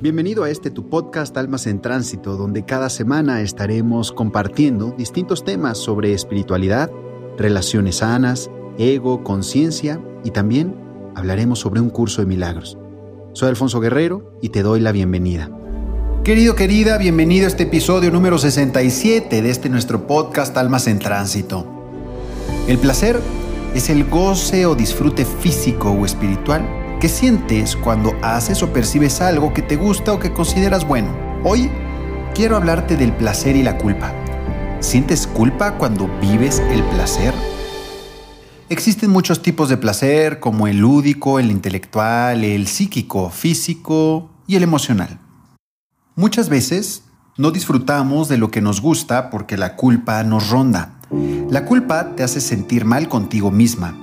Bienvenido a este tu podcast Almas en Tránsito, donde cada semana estaremos compartiendo distintos temas sobre espiritualidad, relaciones sanas, ego, conciencia y también hablaremos sobre un curso de milagros. Soy Alfonso Guerrero y te doy la bienvenida. Querido, querida, bienvenido a este episodio número 67 de este nuestro podcast Almas en Tránsito. El placer es el goce o disfrute físico o espiritual que sientes cuando haces o percibes algo que te gusta o que consideras bueno. Hoy quiero hablarte del placer y la culpa. ¿Sientes culpa cuando vives el placer? Existen muchos tipos de placer, como el lúdico, el intelectual, el psíquico, físico y el emocional. Muchas veces no disfrutamos de lo que nos gusta porque la culpa nos ronda. La culpa te hace sentir mal contigo misma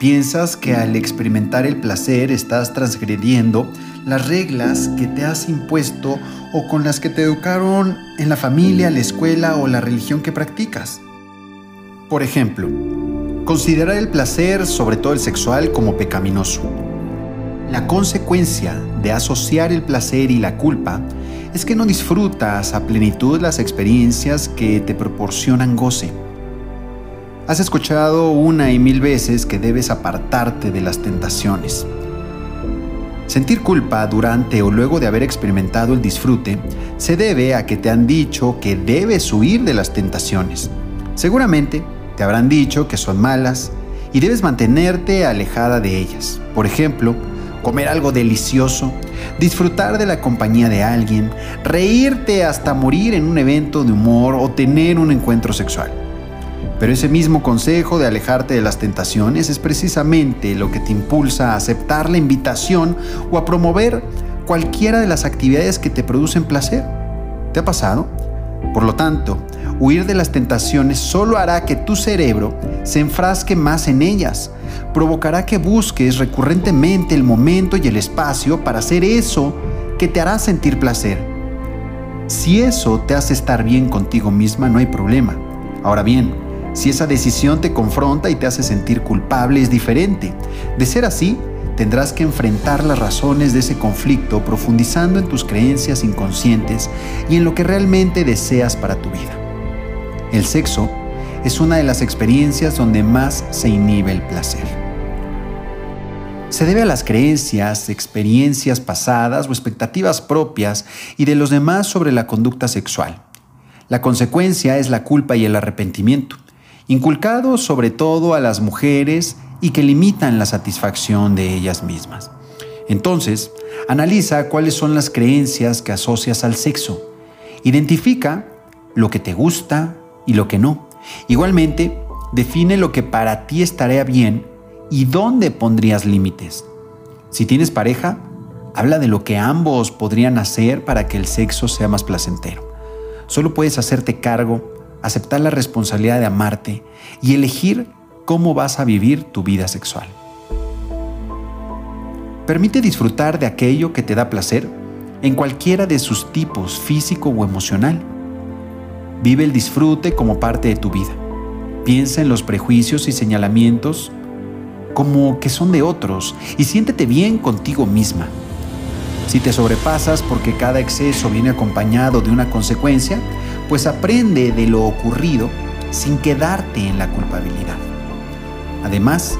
Piensas que al experimentar el placer estás transgrediendo las reglas que te has impuesto o con las que te educaron en la familia, la escuela o la religión que practicas. Por ejemplo, considerar el placer, sobre todo el sexual, como pecaminoso. La consecuencia de asociar el placer y la culpa es que no disfrutas a plenitud las experiencias que te proporcionan goce. Has escuchado una y mil veces que debes apartarte de las tentaciones. Sentir culpa durante o luego de haber experimentado el disfrute se debe a que te han dicho que debes huir de las tentaciones. Seguramente te habrán dicho que son malas y debes mantenerte alejada de ellas. Por ejemplo, comer algo delicioso, disfrutar de la compañía de alguien, reírte hasta morir en un evento de humor o tener un encuentro sexual. Pero ese mismo consejo de alejarte de las tentaciones es precisamente lo que te impulsa a aceptar la invitación o a promover cualquiera de las actividades que te producen placer. ¿Te ha pasado? Por lo tanto, huir de las tentaciones solo hará que tu cerebro se enfrasque más en ellas, provocará que busques recurrentemente el momento y el espacio para hacer eso que te hará sentir placer. Si eso te hace estar bien contigo misma, no hay problema. Ahora bien, si esa decisión te confronta y te hace sentir culpable, es diferente. De ser así, tendrás que enfrentar las razones de ese conflicto profundizando en tus creencias inconscientes y en lo que realmente deseas para tu vida. El sexo es una de las experiencias donde más se inhibe el placer. Se debe a las creencias, experiencias pasadas o expectativas propias y de los demás sobre la conducta sexual. La consecuencia es la culpa y el arrepentimiento inculcados sobre todo a las mujeres y que limitan la satisfacción de ellas mismas. Entonces, analiza cuáles son las creencias que asocias al sexo. Identifica lo que te gusta y lo que no. Igualmente, define lo que para ti estaría bien y dónde pondrías límites. Si tienes pareja, habla de lo que ambos podrían hacer para que el sexo sea más placentero. Solo puedes hacerte cargo aceptar la responsabilidad de amarte y elegir cómo vas a vivir tu vida sexual. Permite disfrutar de aquello que te da placer en cualquiera de sus tipos, físico o emocional. Vive el disfrute como parte de tu vida. Piensa en los prejuicios y señalamientos como que son de otros y siéntete bien contigo misma. Si te sobrepasas porque cada exceso viene acompañado de una consecuencia, pues aprende de lo ocurrido sin quedarte en la culpabilidad. Además,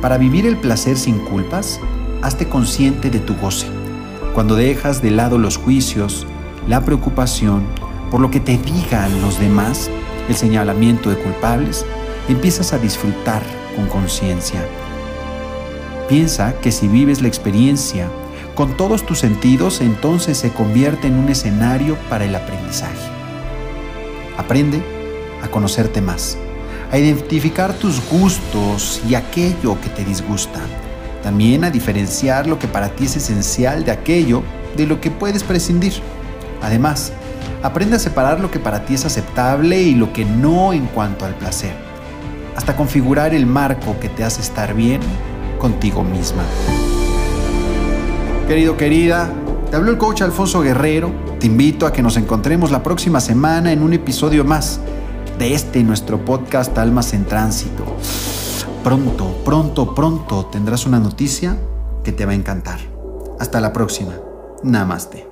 para vivir el placer sin culpas, hazte consciente de tu goce. Cuando dejas de lado los juicios, la preocupación por lo que te digan los demás, el señalamiento de culpables, empiezas a disfrutar con conciencia. Piensa que si vives la experiencia con todos tus sentidos, entonces se convierte en un escenario para el aprendizaje. Aprende a conocerte más, a identificar tus gustos y aquello que te disgusta. También a diferenciar lo que para ti es esencial de aquello de lo que puedes prescindir. Además, aprende a separar lo que para ti es aceptable y lo que no en cuanto al placer, hasta configurar el marco que te hace estar bien contigo misma. Querido, querida, te habló el coach Alfonso Guerrero. Te invito a que nos encontremos la próxima semana en un episodio más de este nuestro podcast Almas en Tránsito. Pronto, pronto, pronto tendrás una noticia que te va a encantar. Hasta la próxima. Namaste.